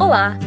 Olá,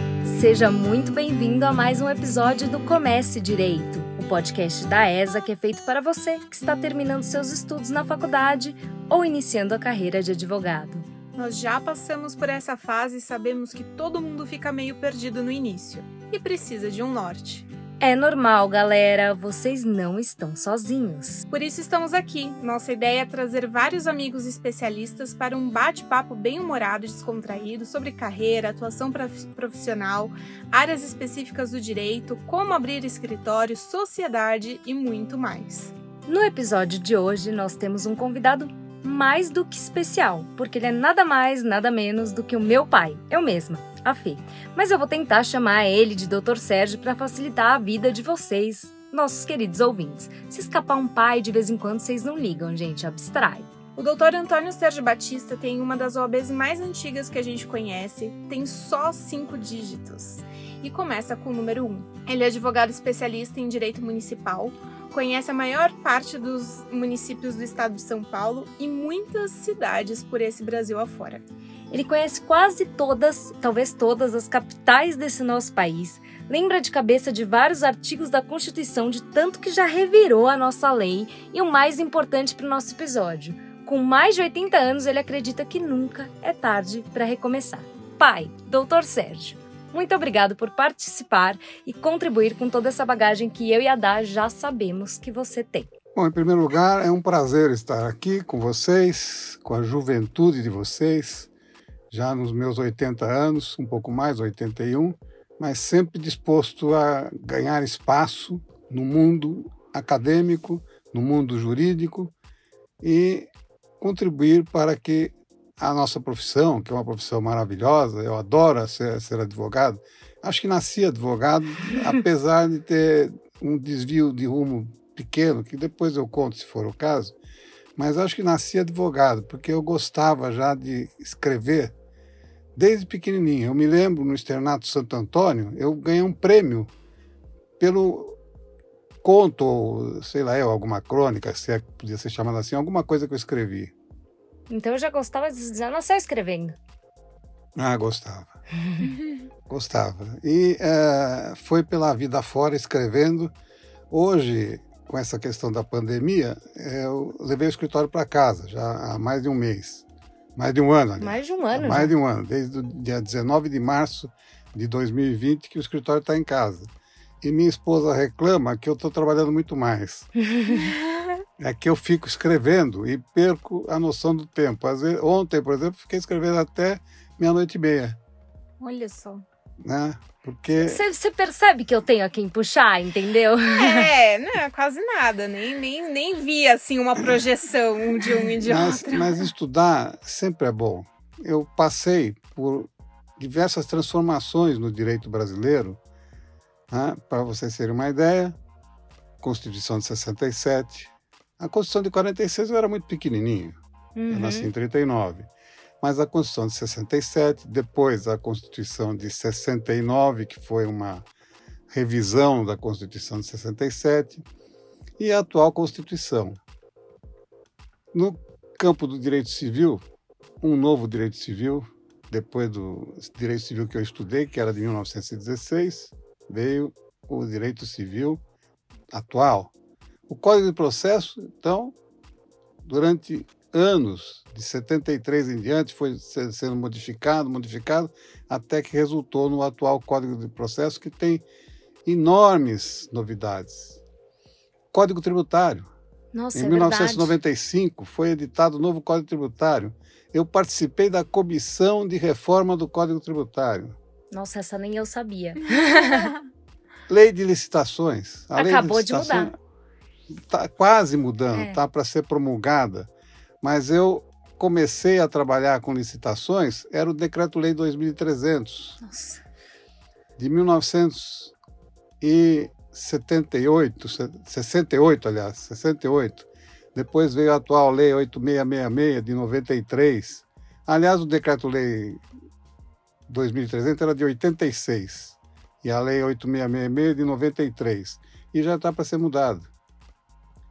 seja muito bem-vindo a mais um episódio do Comece Direito, o podcast da ESA que é feito para você que está terminando seus estudos na faculdade ou iniciando a carreira de advogado. Nós já passamos por essa fase e sabemos que todo mundo fica meio perdido no início e precisa de um norte. É normal, galera, vocês não estão sozinhos. Por isso estamos aqui. Nossa ideia é trazer vários amigos especialistas para um bate-papo bem humorado e descontraído sobre carreira, atuação profissional, áreas específicas do direito, como abrir escritório, sociedade e muito mais. No episódio de hoje, nós temos um convidado mais do que especial, porque ele é nada mais, nada menos do que o meu pai, eu mesma a Fê. Mas eu vou tentar chamar ele de Dr. Sérgio para facilitar a vida de vocês, nossos queridos ouvintes. Se escapar um pai de vez em quando, vocês não ligam, gente, abstrai. O Dr. Antônio Sérgio Batista tem uma das OABs mais antigas que a gente conhece, tem só cinco dígitos e começa com o número 1. Um. Ele é advogado especialista em direito municipal, conhece a maior parte dos municípios do estado de São Paulo e muitas cidades por esse Brasil afora. Ele conhece quase todas, talvez todas, as capitais desse nosso país. Lembra de cabeça de vários artigos da Constituição, de tanto que já revirou a nossa lei. E o mais importante para o nosso episódio: com mais de 80 anos, ele acredita que nunca é tarde para recomeçar. Pai, Doutor Sérgio, muito obrigado por participar e contribuir com toda essa bagagem que eu e a Dá já sabemos que você tem. Bom, em primeiro lugar, é um prazer estar aqui com vocês, com a juventude de vocês já nos meus 80 anos, um pouco mais, 81, mas sempre disposto a ganhar espaço no mundo acadêmico, no mundo jurídico e contribuir para que a nossa profissão, que é uma profissão maravilhosa, eu adoro ser, ser advogado. Acho que nasci advogado, apesar de ter um desvio de rumo pequeno, que depois eu conto se for o caso, mas acho que nasci advogado, porque eu gostava já de escrever desde pequenininho. Eu me lembro no Externato Santo Antônio, eu ganhei um prêmio pelo conto, sei lá, alguma crônica, se é, podia ser chamada assim, alguma coisa que eu escrevi. Então eu já gostava, já nasceu escrevendo. Ah, gostava. gostava. E é, foi pela vida fora escrevendo. Hoje, com essa questão da pandemia, eu levei o escritório para casa já há mais de um mês. Mais de um ano, aliás. Mais de um ano. Mais já. de um ano, desde o dia 19 de março de 2020 que o escritório está em casa. E minha esposa reclama que eu estou trabalhando muito mais. é que eu fico escrevendo e perco a noção do tempo. Às vezes, ontem, por exemplo, fiquei escrevendo até meia-noite e meia. Olha só. Né? Porque. Você percebe que eu tenho a quem puxar, entendeu? É, não, quase nada. Nem, nem, nem vi assim uma projeção de um e de mas, outro. Mas estudar sempre é bom. Eu passei por diversas transformações no direito brasileiro. Né? Para vocês terem uma ideia, Constituição de 67. A Constituição de 46 eu era muito pequenininho. Uhum. Eu nasci em 39 mas a Constituição de 67, depois a Constituição de 69, que foi uma revisão da Constituição de 67, e a atual Constituição. No campo do direito civil, um novo direito civil, depois do direito civil que eu estudei, que era de 1916, veio o direito civil atual. O Código de Processo, então, durante anos, de 73 em diante, foi sendo modificado, modificado, até que resultou no atual Código de Processo, que tem enormes novidades. Código Tributário. Nossa, em é 1995 verdade. foi editado o novo Código Tributário. Eu participei da comissão de reforma do Código Tributário. Nossa, essa nem eu sabia. lei de licitações. Acabou lei de, de mudar. Está quase mudando, está é. Tá para ser promulgada mas eu comecei a trabalhar com licitações, era o Decreto-Lei 2300. Nossa. De 1978, 68, aliás, 68. Depois veio a atual Lei 8666 de 93. Aliás, o Decreto-Lei 2300 era de 86 e a Lei 8666 de 93. E já está para ser mudado.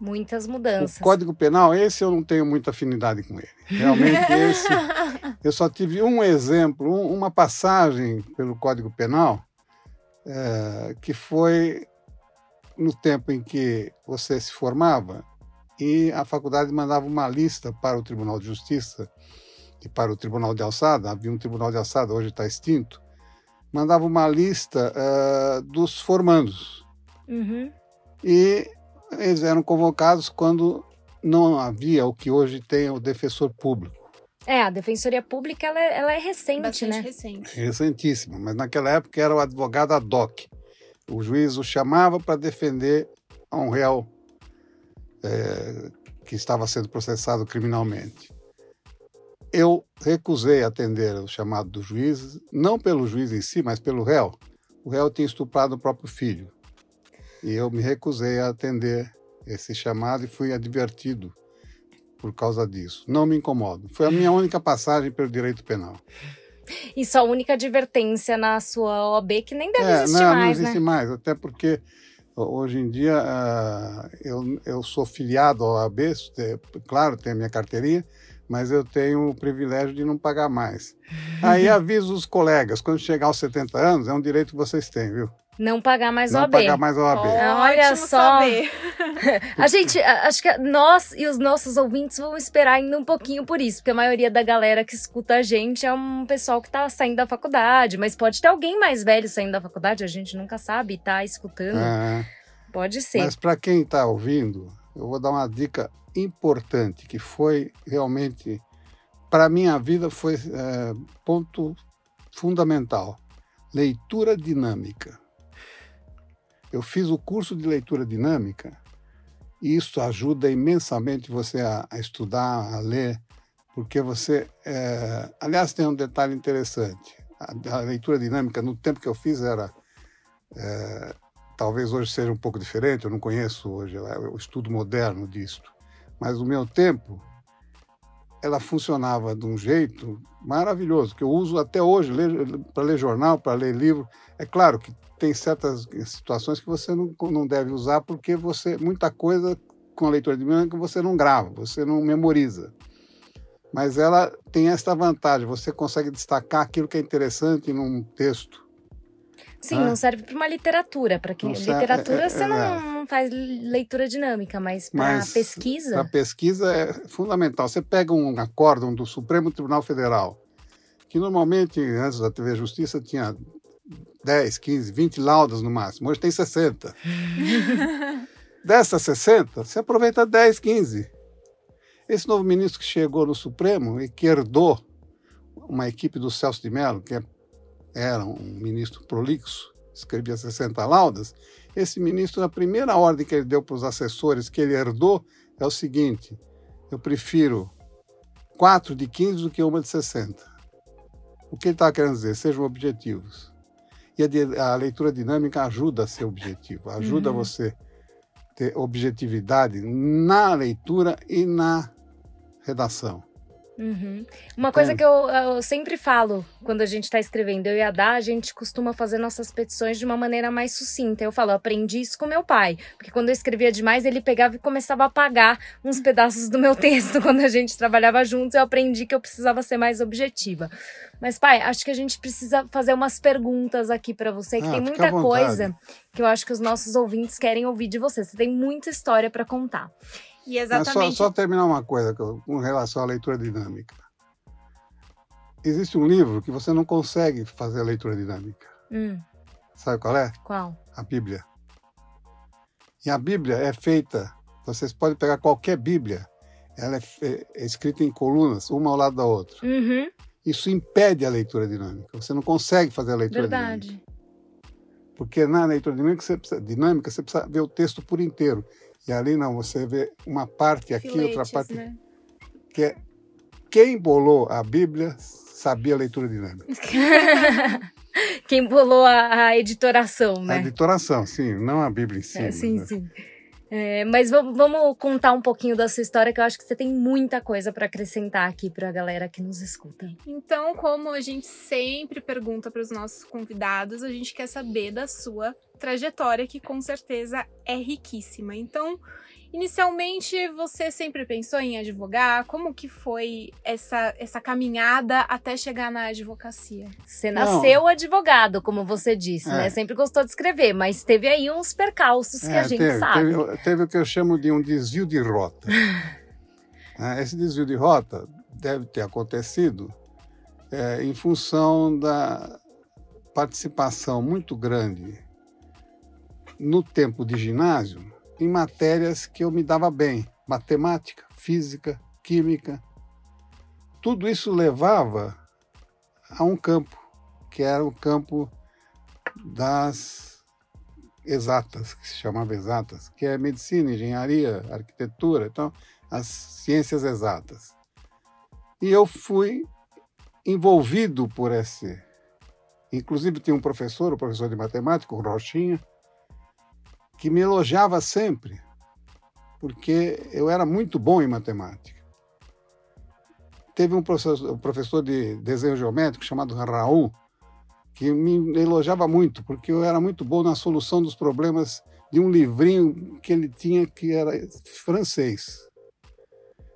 Muitas mudanças. O Código Penal, esse eu não tenho muita afinidade com ele. Realmente, esse. Eu só tive um exemplo, um, uma passagem pelo Código Penal, é, que foi no tempo em que você se formava e a faculdade mandava uma lista para o Tribunal de Justiça e para o Tribunal de Alçada. Havia um Tribunal de Alçada, hoje está extinto. Mandava uma lista uh, dos formandos. Uhum. E eles eram convocados quando não havia o que hoje tem o defensor público. É, a defensoria pública ela, é, ela é recente, Bastante né? recente. Recentíssima, mas naquela época era o advogado ad hoc. O juiz o chamava para defender a um réu é, que estava sendo processado criminalmente. Eu recusei atender o chamado do juiz, não pelo juiz em si, mas pelo réu. O réu tinha estuprado o próprio filho. E eu me recusei a atender esse chamado e fui advertido por causa disso. Não me incomodo. Foi a minha única passagem pelo direito penal. E sua única advertência na sua OAB, que nem deve É, existir não, mais, não existe né? mais, até porque hoje em dia ah, eu, eu sou filiado ao AB, te- claro, tenho a minha carteirinha, mas eu tenho o privilégio de não pagar mais. Aí aviso os colegas, quando chegar aos 70 anos, é um direito que vocês têm, viu? Não pagar mais não OAB. pagar mais o AB. Olha só. A gente, acho que nós e os nossos ouvintes vão esperar ainda um pouquinho por isso, porque a maioria da galera que escuta a gente é um pessoal que tá saindo da faculdade, mas pode ter alguém mais velho saindo da faculdade, a gente nunca sabe, tá escutando. É. Pode ser. Mas para quem está ouvindo, eu vou dar uma dica importante que foi realmente para minha vida foi é, ponto fundamental. Leitura dinâmica. Eu fiz o curso de leitura dinâmica e isso ajuda imensamente você a, a estudar, a ler, porque você. é, aliás, tem um detalhe interessante. A, a leitura dinâmica, no tempo que eu fiz, era é, talvez hoje seja um pouco diferente, eu não conheço hoje é, o estudo moderno disto, mas no meu tempo ela funcionava de um jeito maravilhoso, que eu uso até hoje para ler jornal, para ler livro. É claro que tem certas situações que você não, não deve usar porque você muita coisa com a leitura dinâmica você não grava, você não memoriza. Mas ela tem esta vantagem, você consegue destacar aquilo que é interessante num texto. Sim, Ah. não serve para uma literatura, para quem serve- literatura é- é- você é- não, não faz leitura dinâmica, mas para pesquisa, Para pesquisa é fundamental. Você pega um acórdão do Supremo Tribunal Federal, que normalmente, antes da TV Justiça, tinha 10, 15, 20 laudas no máximo. Hoje tem 60. Dessas 60, você aproveita 10, 15. Esse novo ministro que chegou no Supremo e que herdou uma equipe do Celso de Mello, que é- era um ministro prolixo, escrevia 60 laudas, esse ministro, na primeira ordem que ele deu para os assessores que ele herdou, é o seguinte: eu prefiro quatro de 15 do que uma de 60. O que ele estava querendo dizer? Sejam objetivos. E a, a leitura dinâmica ajuda a ser objetivo, ajuda Uhum. você ter objetividade na leitura e na redação. Uhum. Uma coisa É. que eu, eu sempre falo quando a gente está escrevendo, eu e a Dá, a gente costuma fazer nossas petições de uma maneira mais sucinta. Eu falo, eu aprendi isso com meu pai, porque quando eu escrevia demais, ele pegava e começava a apagar uns pedaços do meu texto. Quando a gente trabalhava juntos, eu aprendi que eu precisava ser mais objetiva. Mas, pai, acho que a gente precisa fazer umas perguntas aqui para você, que Ah, tem muita coisa que eu acho que os nossos ouvintes querem ouvir de você. Você tem muita história para contar. E Mas só, exatamente. só terminar uma coisa com relação à leitura dinâmica. Existe um livro que você não consegue fazer a leitura dinâmica. Hum, Sabe qual é? qual? A Bíblia. E a Bíblia é feita, vocês podem pegar qualquer Bíblia, ela é, fe- é escrita em colunas, uma ao lado da outra. Uhum, Isso impede a leitura dinâmica. Você não consegue fazer a leitura dinâmica. verdade. Porque na leitura dinâmica você, precisa, dinâmica, você precisa ver o texto por inteiro. E ali não, você vê uma parte aqui, outra Filetes, parte né? que é quem bolou a Bíblia sabia a leitura dinâmica. Quem bolou a, a editoração, A né? editoração, sim, não a Bíblia em si. É, sim, né? sim. É, mas vamos, vamos contar um pouquinho da sua história, que eu acho que você tem muita coisa para acrescentar aqui para a galera que nos escuta. Então, como a gente sempre pergunta para os nossos convidados, a gente quer saber da sua trajetória, que com certeza é riquíssima. Então, Inicialmente, você sempre pensou em advogar? Como que foi essa, essa caminhada até chegar na advocacia? Você nasceu Não. advogado, como você disse, né? é. né? Sempre gostou de escrever, mas teve aí uns percalços é, que a gente teve, sabe. Teve, teve, o que eu chamo de um desvio de rota. É, esse desvio de rota deve ter acontecido é, em função da participação muito grande no tempo de ginásio em matérias que eu me dava bem: matemática, física, química. Tudo isso levava a um campo, que era o campo das exatas, que se chamava exatas, que é medicina, engenharia, arquitetura, então, as ciências exatas. E eu fui envolvido por esse. Inclusive, tinha um professor, o professor de matemática, o Rochinha, que me elogiava sempre, porque eu era muito bom em matemática. Teve um professor, um professor de desenho geométrico chamado Raul, que me elogiava muito, porque eu era muito bom na solução dos problemas de um livrinho que ele tinha que era francês.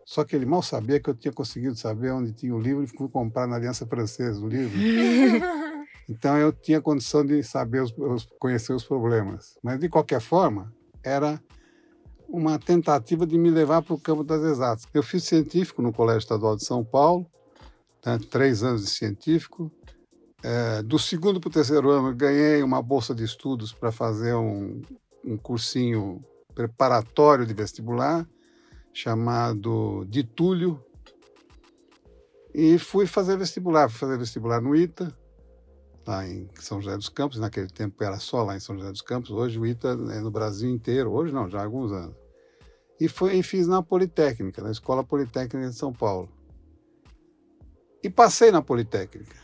Só que ele mal sabia que eu tinha conseguido saber onde tinha o livro e fui comprar na Aliança Francesa o livro. Então eu tinha condição de saber, os, conhecer os problemas. Mas de qualquer forma, era uma tentativa de me levar para o campo das exatas. Eu fiz científico no Colégio Estadual de São Paulo, né, três anos de científico. É, do segundo para o terceiro ano, ganhei uma bolsa de estudos para fazer um, um cursinho preparatório de vestibular, chamado de Túlio. E fui fazer vestibular, fui fazer vestibular no ITA, lá em São José dos Campos, naquele tempo era só lá em São José dos Campos, hoje o ITA é no Brasil inteiro, hoje não, já há alguns anos. E, foi, e fiz na Politécnica, na Escola Politécnica de São Paulo. E passei na Politécnica.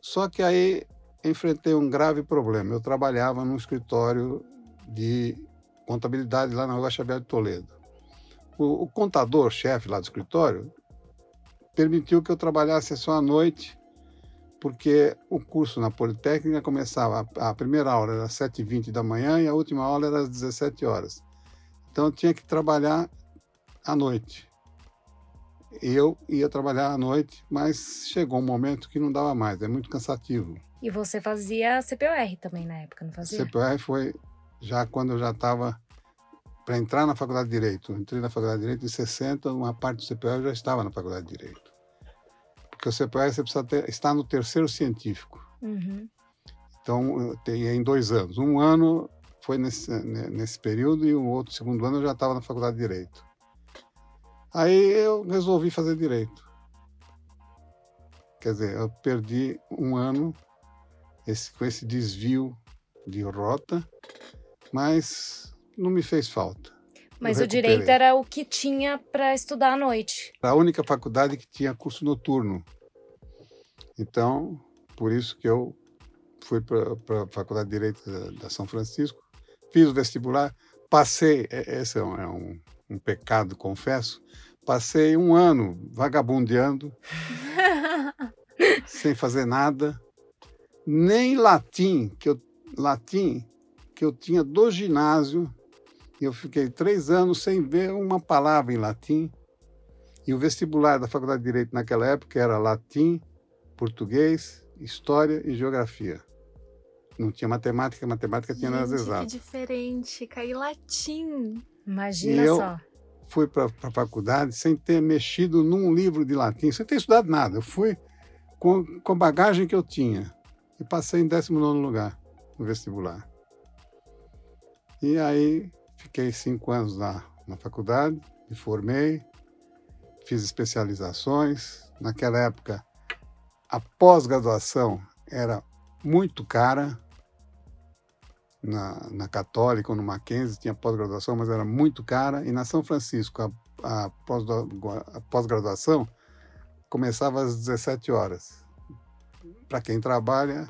Só que aí enfrentei um grave problema. Eu trabalhava num escritório de contabilidade lá na Rua Xavier de Toledo. O, o contador, chefe lá do escritório, permitiu que eu trabalhasse só à noite porque o curso na Politécnica começava, a primeira aula era às 7h20 da manhã e a última aula era às 17 horas. Então eu tinha que trabalhar à noite. Eu ia trabalhar à noite, mas chegou um momento que não dava mais, é muito cansativo. E você fazia CPOR também na época, não fazia? CPOR foi já quando eu já estava para entrar na faculdade de Direito. Eu entrei na faculdade de Direito em 60, uma parte do CPOR já estava na faculdade de Direito. Porque o CPR você precisa ter, estar no terceiro científico. Uhum. Então, tem em dois anos. Um ano foi nesse, nesse período e o outro segundo ano eu já estava na faculdade de Direito. Aí eu resolvi fazer Direito. Quer dizer, eu perdi um ano esse, com esse desvio de rota, mas não me fez falta. Mas o direito era o que tinha para estudar à noite. A única faculdade que tinha curso noturno. Então, por isso que eu fui para a Faculdade de Direito da, da, São Francisco, fiz o vestibular, passei, é, esse é um, é um, um pecado, confesso, passei um ano vagabundeando, sem fazer nada, nem latim, que eu, latim que eu tinha do ginásio, eu fiquei três anos sem ver uma palavra em latim. E o vestibular da Faculdade de Direito naquela época era latim, português, história e geografia. Não tinha matemática, matemática tinha nas exatas. Que diferente, cair latim. Imagina e eu só. Fui para a faculdade sem ter mexido num livro de latim, sem ter estudado nada. Eu fui com, com a bagagem que eu tinha e passei em 19 lugar no vestibular. E aí Fiquei cinco anos na, na faculdade, me formei, fiz especializações. Naquela época, a pós-graduação era muito cara. Na, na Católica ou no Mackenzie tinha pós-graduação, mas era muito cara. E na São Francisco, a, a pós-graduação começava às 17 horas. Para quem trabalha,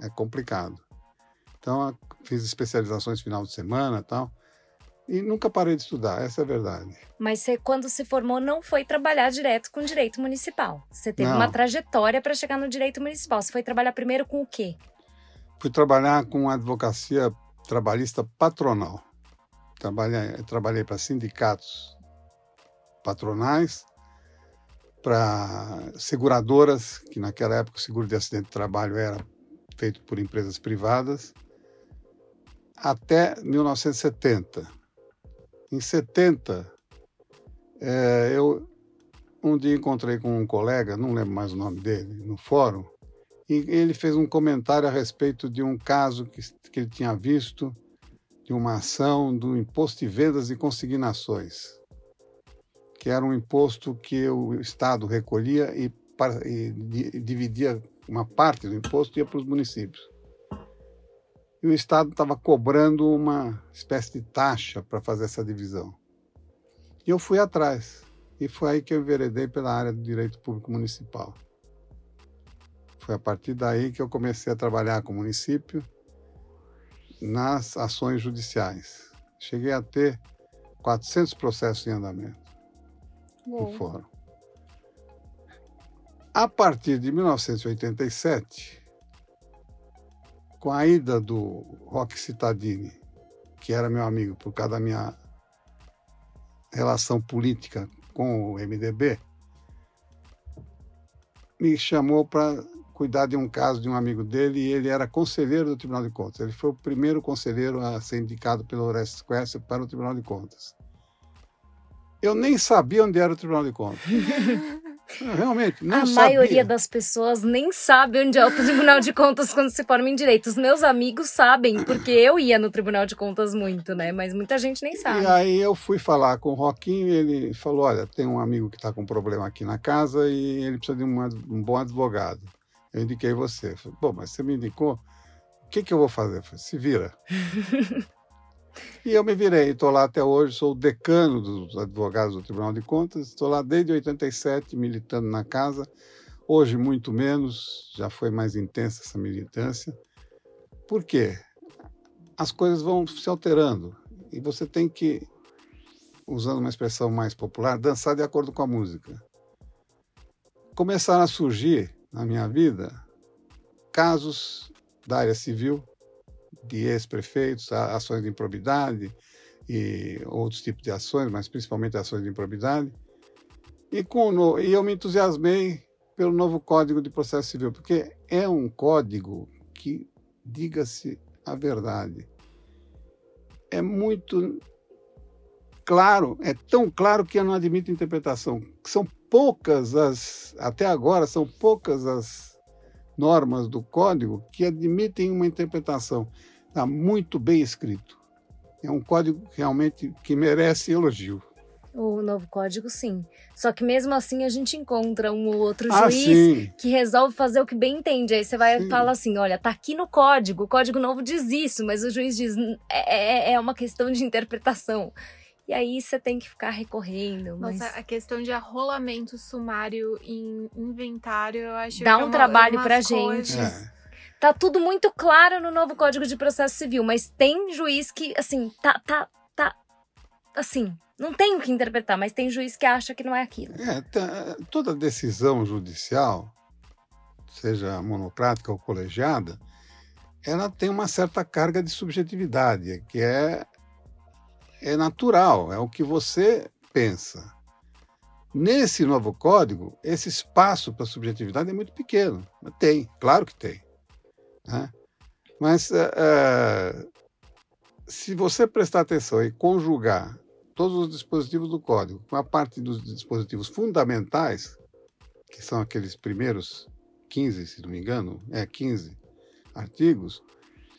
é complicado. Então, fiz especializações final de semana tal. E nunca parei de estudar, essa é a verdade. Mas você, quando se formou, não foi trabalhar direto com direito municipal. Você teve não. uma trajetória para chegar no direito municipal. Você foi trabalhar primeiro com o quê? Fui trabalhar com advocacia trabalhista patronal. trabalhei, trabalhei para sindicatos patronais, para seguradoras, que naquela época o seguro de acidente de trabalho era feito por empresas privadas, até 1970. Em 70, é, eu um dia encontrei com um colega, não lembro mais o nome dele, no fórum, e ele fez um comentário a respeito de um caso que, que ele tinha visto de uma ação do imposto de vendas e consignações, que era um imposto que o Estado recolhia e, e dividia uma parte do imposto ia para os municípios. E o Estado estava cobrando uma espécie de taxa para fazer essa divisão. E eu fui atrás. E foi aí que eu enveredei pela área do direito público municipal. Foi a partir daí que eu comecei a trabalhar com o município nas ações judiciais. Cheguei a ter 400 processos em andamento no fórum. A partir de 1987, com a ida do Roque Cittadini, que era meu amigo por causa da minha relação política com o MDB, me chamou para cuidar de um caso de um amigo dele e ele era conselheiro do Tribunal de Contas. Ele foi o primeiro conselheiro a ser indicado pelo Orestes Quest para o Tribunal de Contas. Eu nem sabia onde era o Tribunal de Contas. Realmente, não A sabia. maioria das pessoas nem sabe onde é o Tribunal de Contas quando se forma em direito. Os meus amigos sabem, porque eu ia no Tribunal de Contas muito, né? Mas muita gente nem sabe. E aí eu fui falar com o Roquinho e ele falou: Olha, tem um amigo que está com problema aqui na casa e ele precisa de um, um bom advogado. Eu indiquei você. Eu falei, Bom, mas você me indicou, o que, que eu vou fazer? Eu falei, Se vira. e eu me virei, estou lá até hoje, sou o decano dos advogados do Tribunal de Contas, estou lá desde 87, militando na casa. Hoje, muito menos, já foi mais intensa essa militância. Por quê? As coisas vão se alterando e você tem que, usando uma expressão mais popular, dançar de acordo com a música. Começaram a surgir na minha vida casos da área civil, de ex-prefeitos, ações de improbidade e outros tipos de ações, mas principalmente ações de improbidade. E, com, e eu me entusiasmei pelo novo Código de Processo Civil, porque é um código que, diga-se a verdade, é muito claro, é tão claro que não admite interpretação. São poucas as, até agora, são poucas as normas do código que admitem uma interpretação. Está muito bem escrito. É um código realmente que merece elogio. O novo código, sim. Só que mesmo assim a gente encontra um ou outro Ah, juiz sim. que resolve fazer o que bem entende. Aí você vai Sim. e fala assim: olha, tá aqui no código, o código novo diz isso, mas o juiz diz "N- é, é- é uma questão de interpretação. E aí você tem que ficar recorrendo. Mas... Nossa, a questão de arrolamento sumário em inventário, eu acho Dá que é um uma- trabalho umas pra coisas- gente. É. Tá tudo muito claro no novo Código de Processo Civil, mas tem juiz que, assim, tá, tá, tá, assim, não tem o que interpretar, mas tem juiz que acha que não é aquilo. É, tá- toda decisão judicial, seja monocrática ou colegiada, ela tem uma certa carga de subjetividade, que é, é natural, é o que você pensa. Nesse novo código, esse espaço para subjetividade é muito pequeno. Tem, claro que tem. Né? Mas eh, se você prestar atenção e conjugar todos os dispositivos do código, com a parte dos dispositivos fundamentais, que são aqueles primeiros 15, se não me engano, é 15 artigos,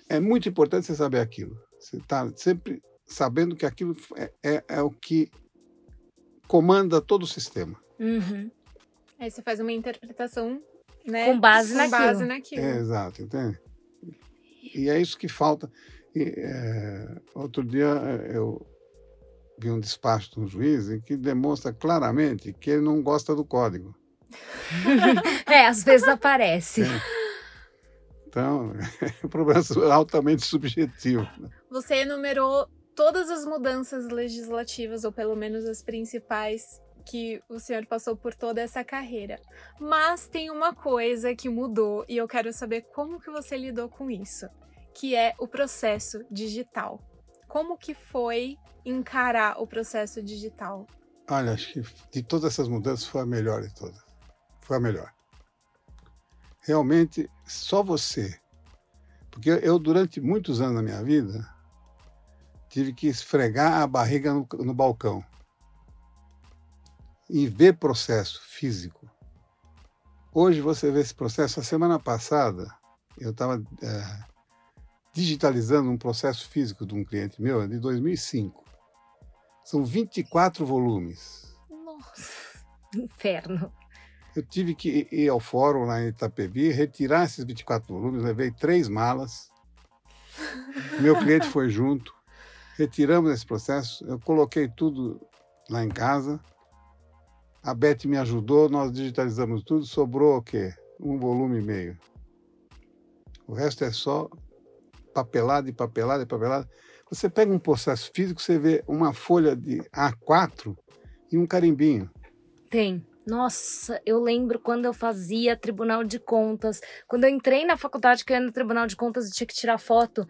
é muito importante você saber aquilo. Você está sempre sabendo que aquilo é, é, é o que comanda todo o sistema. Uhum. Aí você faz uma interpretação, né? Com base com naquilo. base naquilo. É, exato, entende? E é isso que falta. E, é, outro dia é, eu vi um despacho de um juiz em que demonstra claramente que ele não gosta do código. É, às vezes aparece. Então, é um problema altamente subjetivo. Você enumerou todas as mudanças legislativas, ou pelo menos as principais, que o senhor passou por toda essa carreira. Mas tem uma coisa que mudou e eu quero saber como que você lidou com isso, que é o processo digital. Como que foi encarar o processo digital? Olha, acho que de todas essas mudanças foi a melhor de todas. Foi a melhor. Realmente, só você. Porque eu, durante muitos anos da minha vida, tive que esfregar a barriga no, no balcão e ver processo físico. Hoje você vê esse processo. A semana passada, eu estava é, digitalizando um processo físico de um cliente meu, de 2005. São 24 volumes. Nossa, inferno. Eu tive que ir ao fórum lá em Itapevi, retirar esses 24 volumes, levei três malas. Meu cliente foi junto. Retiramos esse processo, eu coloquei tudo lá em casa. A Beth me ajudou, nós digitalizamos tudo, sobrou o quê? Um volume e meio. O resto é só papelada e papelada e papelada. Você pega um processo físico, você vê uma folha de A4 e um carimbinho. Tem. Nossa, eu lembro quando eu fazia Tribunal de Contas, quando eu entrei na faculdade que eu ia no Tribunal de Contas e tinha que tirar foto.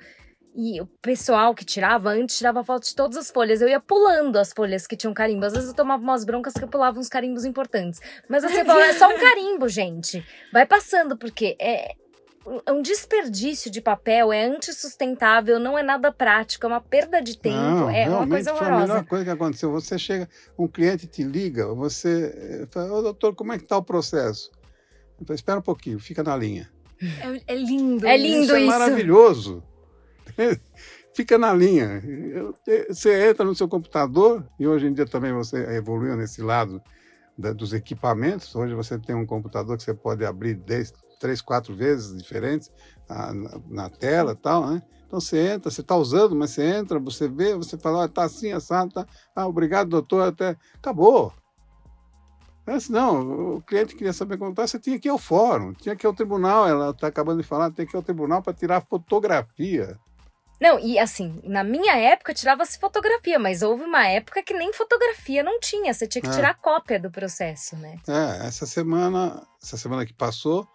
E o pessoal que tirava antes tirava foto de todas as folhas. Eu ia pulando as folhas que tinham carimbo. Às vezes eu tomava umas broncas que eu pulava uns carimbos importantes. Mas você fala, é só um carimbo, gente. Vai passando, porque é, é um desperdício de papel, é antissustentável, não é nada prático, é uma perda de tempo, não, é uma coisa horrorosa. Foi a melhor coisa que aconteceu. Você chega, um cliente te liga, você fala, ô doutor, como é que está o processo? Eu falo, espera um pouquinho, fica na linha. É, é lindo. É lindo isso. isso. É maravilhoso. fica na linha. Você entra no seu computador, e hoje em dia também você evoluiu nesse lado da, dos equipamentos. Hoje você tem um computador que você pode abrir desde três, quatro vezes diferentes na, na, tela tal, né? Então você entra, você está usando, mas você entra, você vê, você fala, ah, tá assim, assado, tá. Ah, obrigado, doutor, até. Acabou. Mas não, o cliente queria saber como está, você tinha que ir ao fórum, tinha que ir ao tribunal, ela está acabando de falar, tem que ir ao tribunal para tirar fotografia. Não, e assim, na minha época tirava-se fotografia, mas houve uma época que nem fotografia não tinha, você tinha que tirar é. cópia do processo, né? É, essa semana, essa semana que passou,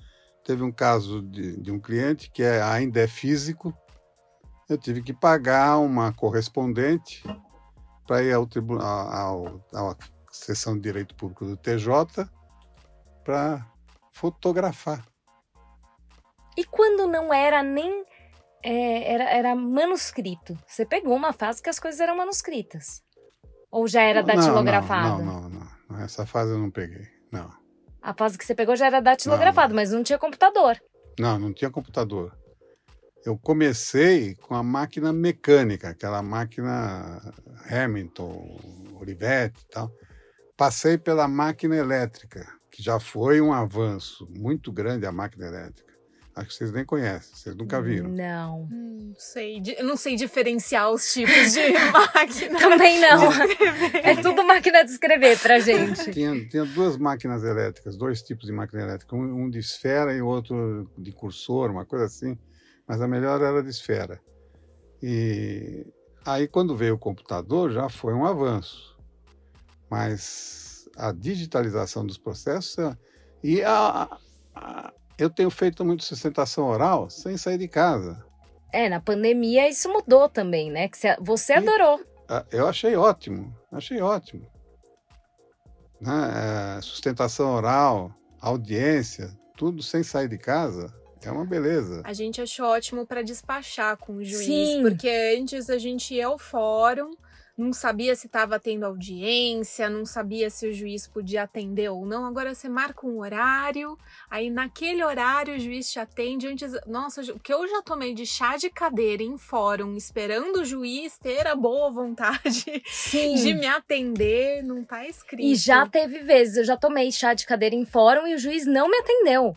Teve um caso de, de um cliente que é, ainda é físico. Eu tive que pagar uma correspondente para ir ao tribunal, à sessão de direito público do TJ para fotografar. E quando não era nem é, era, era manuscrito, você pegou uma fase que as coisas eram manuscritas? Ou já era datilografado? Não, não, não, não. Essa fase eu não peguei, não. A fase que você pegou já era datilografado, não, mas não tinha computador. Não, não tinha computador. Eu comecei com a máquina mecânica, aquela máquina Hamilton, Olivetti e tal. Passei pela máquina elétrica, que já foi um avanço muito grande a máquina elétrica. Acho que vocês nem conhecem, vocês nunca viram. Não. Hum, sei, não sei diferenciar os tipos de máquina. Também não. É tudo máquina de escrever pra gente. Tinha, tinha duas máquinas elétricas, dois tipos de máquina elétrica, um, um de esfera e outro de cursor, uma coisa assim. Mas a melhor era de esfera. E aí, quando veio o computador, já foi um avanço. Mas a digitalização dos processos e a, a eu tenho feito muito sustentação oral sem sair de casa. É, na pandemia isso mudou também, né? Que você adorou. eu achei ótimo, achei ótimo. Né? É, sustentação oral, audiência, tudo sem sair de casa. É uma beleza. A gente achou ótimo para despachar com o juiz, Sim. porque antes a gente ia ao fórum, não sabia se estava tendo audiência, não sabia se o juiz podia atender ou não. Agora você marca um horário, aí naquele horário o juiz te atende. Antes, nossa, o que eu já tomei de chá de cadeira em fórum, esperando o juiz ter a boa vontade Sim. de me atender, não tá escrito. E já teve vezes, eu já tomei chá de cadeira em fórum e o juiz não me atendeu.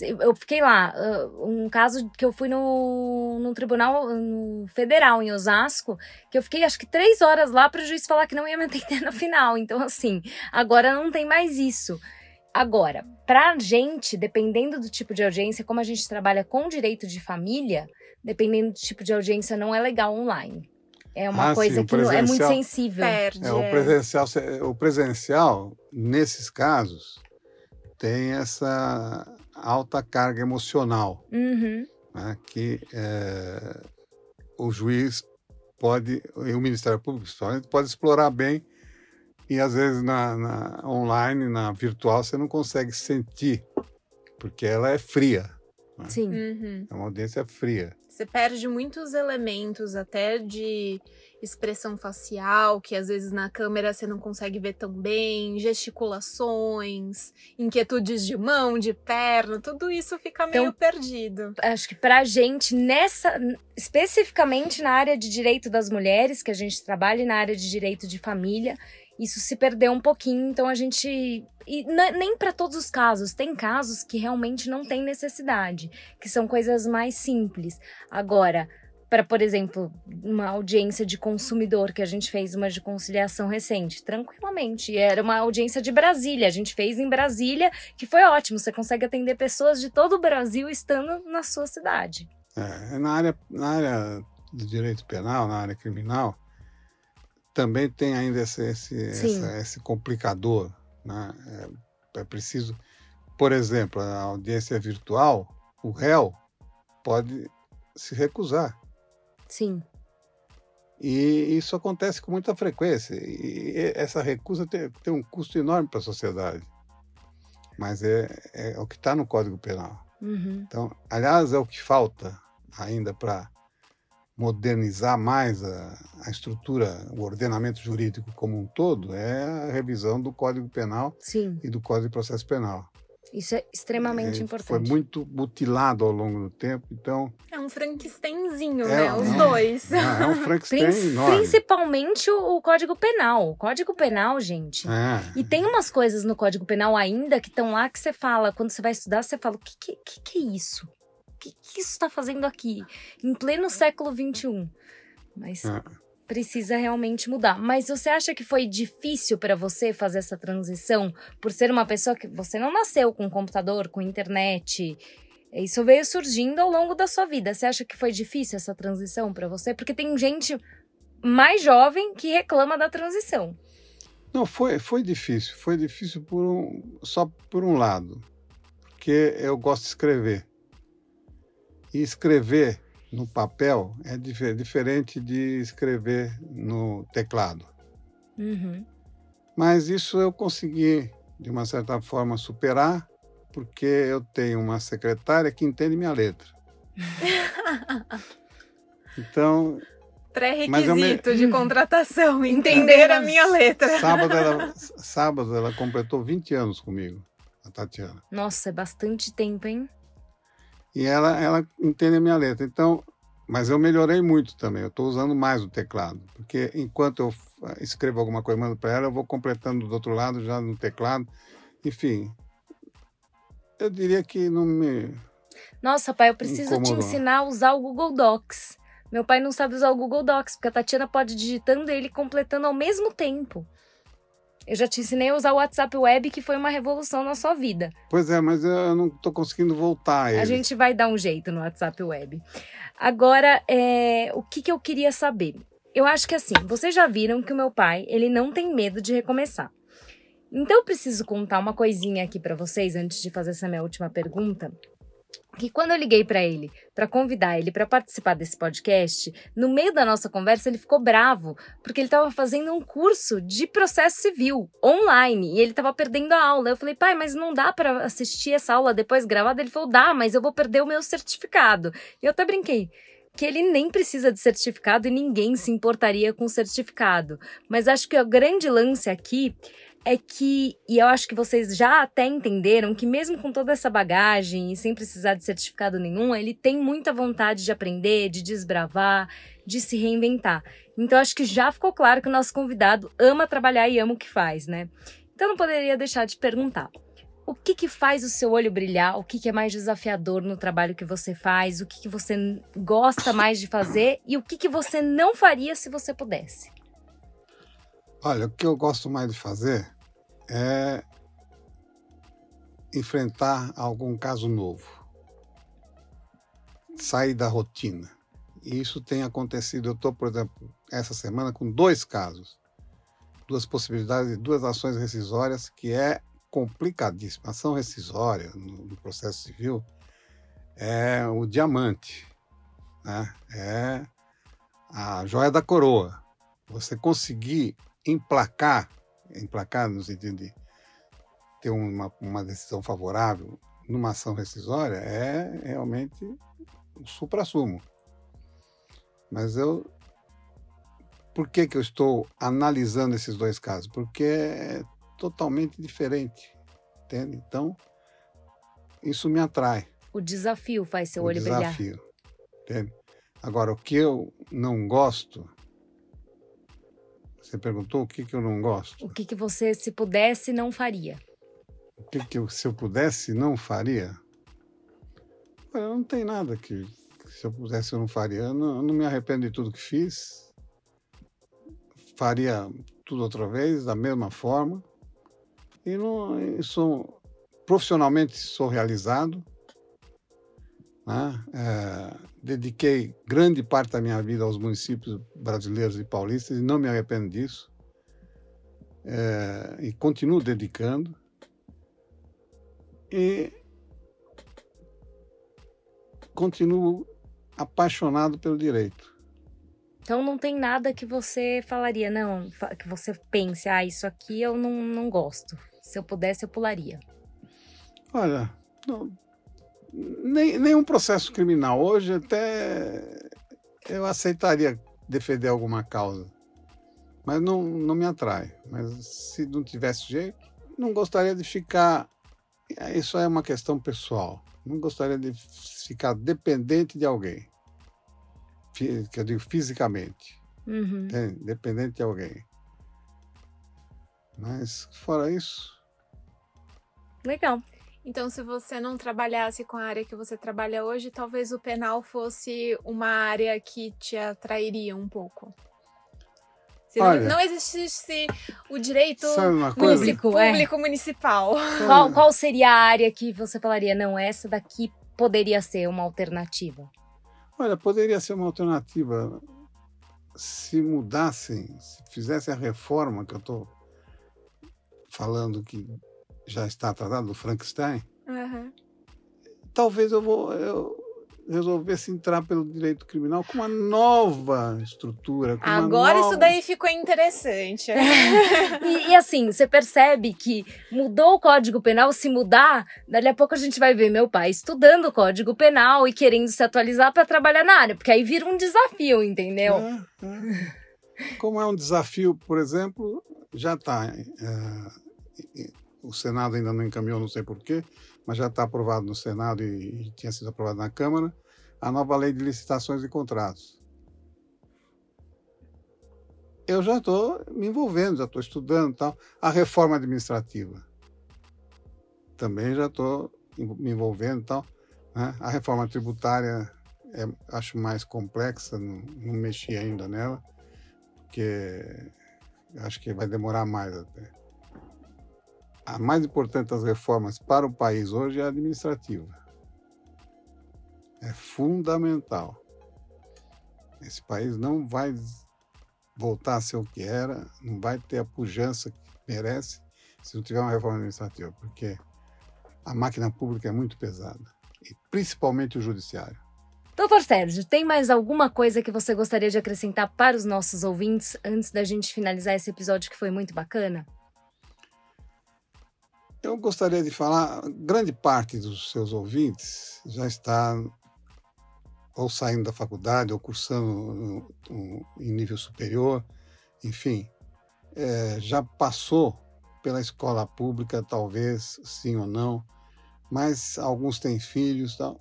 Eu fiquei lá, um caso que eu fui no, no tribunal no federal em Osasco, que eu fiquei acho que três horas lá para o juiz falar que não ia me atender no final. Então, assim, agora não tem mais isso. Agora, pra gente, dependendo do tipo de audiência, como a gente trabalha com direito de família, dependendo do tipo de audiência, não é legal online. É uma ah, coisa sim, que é muito sensível. Perde, é, o, presencial, o presencial, nesses casos, tem essa alta carga emocional, uhum. né, que é, o juiz pode, e o Ministério Público principalmente, pode explorar bem e às vezes na, na, online, na virtual, você não consegue sentir, porque ela é fria. Né? Sim. Uhum. É uma audiência fria. Você perde muitos elementos, até de expressão facial, que às vezes na câmera você não consegue ver tão bem, gesticulações, inquietudes de mão, de perna, tudo isso fica meio Então, perdido. Acho que pra gente, nessa. Especificamente na área de direito das mulheres, que a gente trabalha, e na área de direito de família, isso se perdeu um pouquinho, então a gente. E nem para todos os casos, tem casos que realmente não tem necessidade, que são coisas mais simples. Agora, para, por exemplo, uma audiência de consumidor, que a gente fez uma de conciliação recente, tranquilamente. E Era uma audiência de Brasília, a gente fez em Brasília, que foi ótimo. Você consegue atender pessoas de todo o Brasil estando na sua cidade. É, na, área, na área do direito penal, na área criminal, também tem ainda esse, esse, essa- esse complicador. Né? É, é preciso, por exemplo, a audiência virtual, o réu pode se recusar. Sim. E isso acontece com muita frequência. E essa recusa tem, tem um custo enorme para a sociedade. Mas é, é o que está no Código Penal. Uhum. Então, aliás, é o que falta ainda para modernizar mais a, a estrutura, o ordenamento jurídico como um todo, é a revisão do Código Penal Sim. e do Código de Processo Penal. Isso é extremamente É, importante. Foi muito mutilado ao longo do tempo, então É um Frankensteinzinho, É, né? Os é. dois. é é um Frankenstein Prin- enorme. Principalmente o, o Código Penal. O Código Penal, gente. É. E tem umas coisas no Código Penal ainda que estão lá que você fala, quando você vai estudar, você fala: o que, que, que, que é isso? O que, que isso está fazendo aqui? Em pleno século XXI. Mas É. precisa realmente mudar. Mas você acha que foi difícil para você fazer essa transição por ser uma pessoa que você não nasceu com computador, com internet? Isso veio surgindo ao longo da sua vida. Você acha que foi difícil essa transição para você? Porque tem gente mais jovem que reclama da transição. Não, foi, foi difícil. Foi difícil por um, só por um lado. Porque eu gosto de escrever. E escrever no papel é dif- diferente de escrever no teclado. Uhum. Mas isso eu consegui, de uma certa forma, superar, porque eu tenho uma secretária que entende minha letra. Então, Mas eu me- Pré-requisito de contratação, entender a minha letra. sábado ela, sábado ela completou 20 anos comigo, a Tatiana. Nossa, é bastante tempo, hein? E ela, ela entende a minha letra. Então, mas eu melhorei muito também. Eu estou usando mais o teclado, porque enquanto eu escrevo alguma coisa e mando para ela, eu vou completando do outro lado já no teclado. Enfim, eu diria que não me. Nossa, pai, eu preciso te Incomodou. ensinar a usar o Google Docs. Meu pai não sabe usar o Google Docs, porque a Tatiana pode ir digitando e ele completando ao mesmo tempo. Eu já te ensinei a usar o WhatsApp Web, que foi uma revolução na sua vida. Pois é, mas eu não estou conseguindo voltar a. A gente vai dar um jeito no WhatsApp Web. Agora, é, o que, que eu queria saber? Eu acho que assim, vocês já viram que o meu pai, ele não tem medo de recomeçar. Então eu preciso contar uma coisinha aqui pra vocês antes de fazer essa minha última pergunta. Que quando eu liguei pra ele pra convidar ele pra participar desse podcast, no meio da nossa conversa ele ficou bravo, porque ele tava fazendo um curso de processo civil online e ele tava perdendo a aula. Eu falei: "Pai, mas não dá pra assistir essa aula depois gravada?" Ele falou: "Dá, mas eu vou perder o meu certificado". E eu até brinquei que ele nem precisa de certificado e ninguém se importaria com certificado. Mas acho que o grande lance aqui é que, e eu acho que vocês já até entenderam que mesmo com toda essa bagagem e sem precisar de certificado nenhum, ele tem muita vontade de aprender, de desbravar, de se reinventar. Então acho que já ficou claro que o nosso convidado ama trabalhar e ama o que faz, né? Então não poderia deixar de perguntar. O que que faz o seu olho brilhar? O que que é mais desafiador no trabalho que você faz? O que que você gosta mais de fazer? E o que que você não faria se você pudesse? Olha, o que eu gosto mais de fazer é enfrentar algum caso novo, sair da rotina. E isso tem acontecido. Eu estou, por exemplo, essa semana com dois casos, duas possibilidades, duas ações rescisórias que é complicadíssima. Ação rescisória no, processo civil é o diamante, né? É a joia da coroa. Você conseguir emplacar, emplacar no sentido de ter uma, uma decisão favorável numa ação rescisória é realmente o supra-sumo. Mas eu. Por que, que eu estou analisando esses dois casos? Porque é totalmente diferente. Entende? Então, isso me atrai. O desafio faz seu o olho desafio, brilhar. Entende? Agora, o que eu não gosto. Você perguntou o que, que eu não gosto? O que, que você, se pudesse, não faria? O que, que eu, se eu pudesse, não faria? Olha, não tem nada que, se eu pudesse, eu não faria. Eu não, eu não me arrependo de tudo que fiz. Faria tudo outra vez, da mesma forma. E não, sou, profissionalmente sou realizado. Né? É, dediquei grande parte da minha vida aos municípios brasileiros e paulistas e não me arrependo disso. É, e continuo dedicando. E continuo apaixonado pelo direito. Então não tem nada que você falaria, não, que você pense, ah, isso aqui eu não, não gosto. Se eu pudesse, eu pularia. Olha, não, nem, nenhum processo criminal. Hoje até eu aceitaria defender alguma causa. Mas não, não me atrai. Mas se não tivesse jeito, não gostaria de ficar. Isso é uma questão pessoal. Não gostaria de ficar dependente de alguém. Que eu digo fisicamente. Uhum. Dependente de alguém. Mas fora isso. Legal. Então, se você não trabalhasse com a área que você trabalha hoje, talvez o penal fosse uma área que te atrairia um pouco. Se Olha, não, não existisse o direito público, público é. municipal. Qual, qual seria a área que você falaria, não, essa daqui poderia ser uma alternativa? Olha, poderia ser uma alternativa se mudassem, se fizessem a reforma que eu estou falando que já está tratado do Frankenstein, uhum. talvez eu vou eu resolvesse entrar pelo direito criminal com uma nova estrutura. Agora nova... isso daí ficou interessante. e, e, assim, você percebe que mudou o Código Penal, se mudar, dali a pouco a gente vai ver meu pai estudando o Código Penal e querendo se atualizar para trabalhar na área, porque aí vira um desafio, entendeu? É, é. Como é um desafio, por exemplo, já está. É, o Senado ainda não encaminhou, não sei porquê, mas já está aprovado no Senado e, e, tinha sido aprovado na Câmara, a nova lei de licitações e contratos. Eu já estou me envolvendo, já estou estudando tal. A reforma administrativa. Também já estou me envolvendo tal. Né? A reforma tributária é, acho mais complexa, não, não mexi ainda nela, porque acho que vai demorar mais até a mais importante das reformas para o país hoje é a administrativa. É fundamental. Esse país não vai voltar a ser o que era, não vai ter a pujança que merece se não tiver uma reforma administrativa, porque a máquina pública é muito pesada, e principalmente o judiciário. Doutor Sérgio, tem mais alguma coisa que você gostaria de acrescentar para os nossos ouvintes antes da gente finalizar esse episódio que foi muito bacana? Eu gostaria de falar, grande parte dos seus ouvintes já está ou saindo da faculdade ou cursando em nível superior, enfim, é, já passou pela escola pública, talvez sim ou não, mas alguns têm filhos. Tal.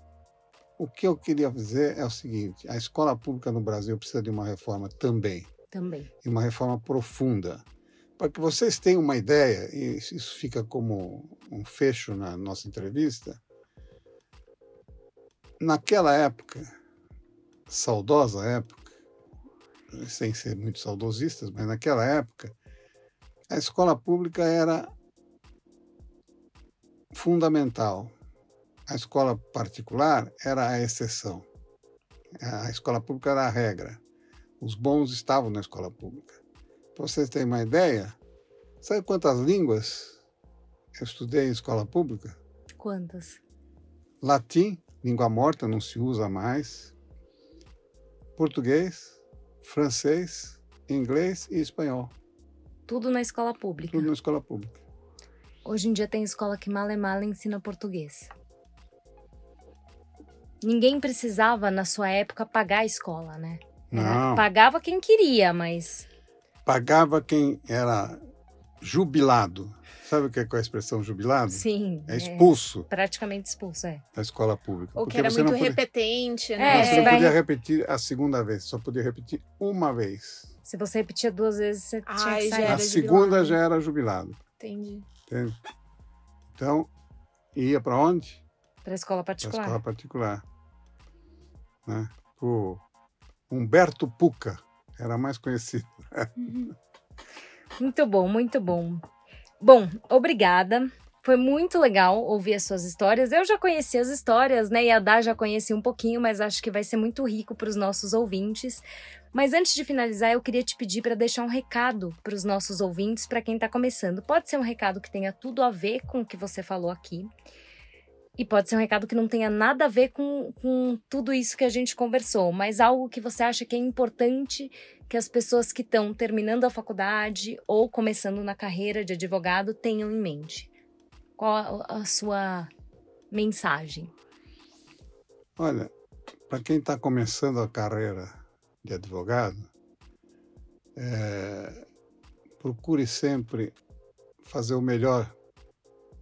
O que eu queria dizer é o seguinte: a escola pública no Brasil precisa de uma reforma também. Também. E uma reforma profunda. Para que vocês tenham uma ideia, e isso fica como um fecho na nossa entrevista, naquela época, saudosa época, sem ser muito saudosistas, mas naquela época, a escola pública era fundamental. A escola particular era a exceção. A escola pública era a regra. Os bons estavam na escola pública. Para vocês terem uma ideia, sabe quantas línguas eu estudei em escola pública? Quantas? Latim, língua morta, não se usa mais. Português, francês, inglês e espanhol. Tudo na escola pública. Tudo na escola pública. Hoje em dia tem escola que male male ensina português. Ninguém precisava, na sua época, pagar a escola, né? Não. Pagava quem queria, mas Pagava quem era jubilado. Sabe o que é com a expressão jubilado? sim. É expulso praticamente expulso, é. da escola pública. Ou que era você muito podia, repetente, É, né? você você não vai- podia repetir a segunda vez, só podia repetir uma vez. Se você repetia duas vezes, você tinha Ai, que já sair. era a segunda já era jubilado. Entendi. entende? Então, ia para onde? Pra escola Para a particular. escola particular. Né? O Humberto Puca era mais conhecido. Muito bom, muito bom. Bom, obrigada. Foi muito legal ouvir as suas histórias. Eu já conheci as histórias, né? E a Dá já conheci um pouquinho, mas acho que vai ser muito rico para os nossos ouvintes. Mas antes de finalizar, eu queria te pedir para deixar um recado para os nossos ouvintes, para quem está começando. Pode ser um recado que tenha tudo a ver com o que você falou aqui. E pode ser um recado que não tenha nada a ver com, com tudo isso que a gente conversou, mas algo que você acha que é importante que as pessoas que estão terminando a faculdade ou começando na carreira de advogado tenham em mente? Qual a, sua mensagem? Olha, para quem está começando a carreira de advogado, é, procure sempre fazer o melhor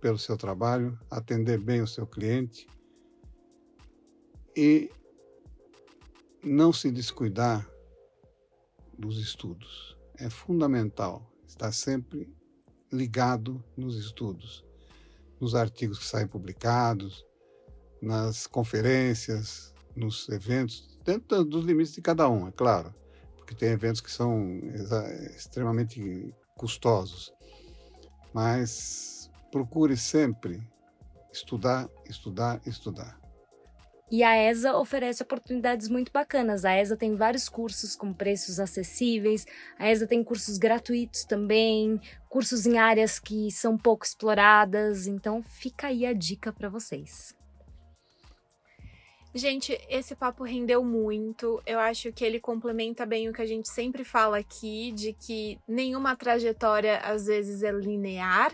pelo seu trabalho, atender bem o seu cliente e não se descuidar dos estudos. É fundamental estar sempre ligado nos estudos, nos artigos que saem publicados, nas conferências, nos eventos, dentro dos limites de cada um, é claro, porque tem eventos que são extremamente custosos. Mas procure sempre estudar, estudar, estudar. E a ESA oferece oportunidades muito bacanas. A ESA tem vários cursos com preços acessíveis. A ESA tem cursos gratuitos também, cursos em áreas que são pouco exploradas. Então, fica aí a dica para vocês. Gente, esse papo rendeu muito. Eu acho que ele complementa bem o que a gente sempre fala aqui, de que nenhuma trajetória às vezes é linear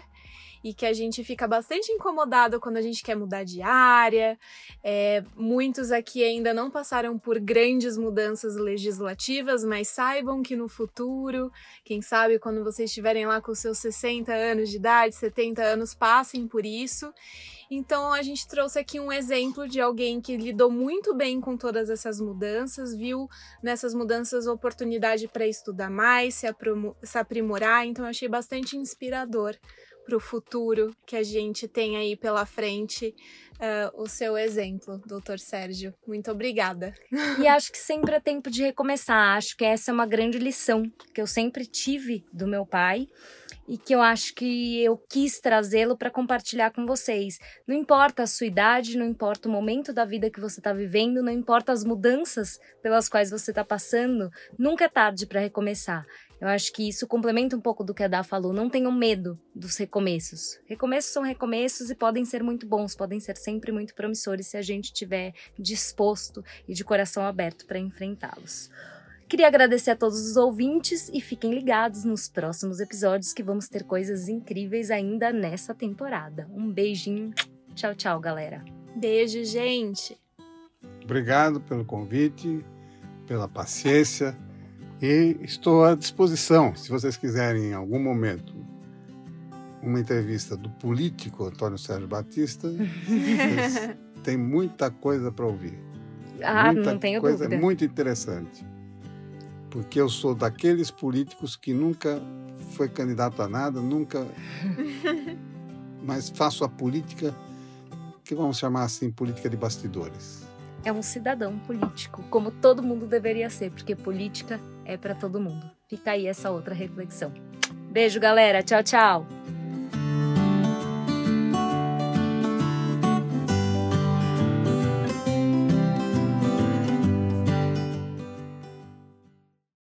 e que a gente fica bastante incomodado quando a gente quer mudar de área. É, muitos aqui ainda não passaram por grandes mudanças legislativas, mas saibam que no futuro, quem sabe quando vocês estiverem lá com seus 60 anos de idade, 70 anos, passem por isso. Então a gente trouxe aqui um exemplo de alguém que lidou muito bem com todas essas mudanças, viu nessas mudanças oportunidade para estudar mais, se, se aprimorar. Então eu achei bastante inspirador para o futuro que a gente tem aí pela frente ah, o seu exemplo, doutor Sérgio. Muito obrigada. E acho que sempre é tempo de recomeçar. Acho que essa é uma grande lição que eu sempre tive do meu pai e que eu acho que eu quis trazê-lo para compartilhar com vocês. Não importa a sua idade, não importa o momento da vida que você está vivendo, não importa as mudanças pelas quais você está passando, nunca é tarde para recomeçar. Eu acho que isso complementa um pouco do que a Dá falou. Não tenham medo dos recomeços. Recomeços são recomeços e podem ser muito bons, podem ser sempre muito promissores se a gente estiver disposto e de coração aberto para enfrentá-los. Queria agradecer a todos os ouvintes e fiquem ligados nos próximos episódios que vamos ter coisas incríveis ainda nessa temporada. Um beijinho. Tchau, tchau, galera. Beijo, gente. Obrigado pelo convite, pela paciência e estou à disposição. Se vocês quiserem em algum momento uma entrevista do político Antônio Sérgio Batista, têm muita coisa para ouvir. Ah, muita não tenho coisa dúvida. muito interessante. Porque eu sou daqueles políticos que nunca foi candidato a nada, nunca. mas faço a política que vamos chamar assim, política de bastidores. É um cidadão político, como todo mundo deveria ser, porque política é para todo mundo. Fica aí essa outra reflexão. Beijo, galera. Tchau, tchau.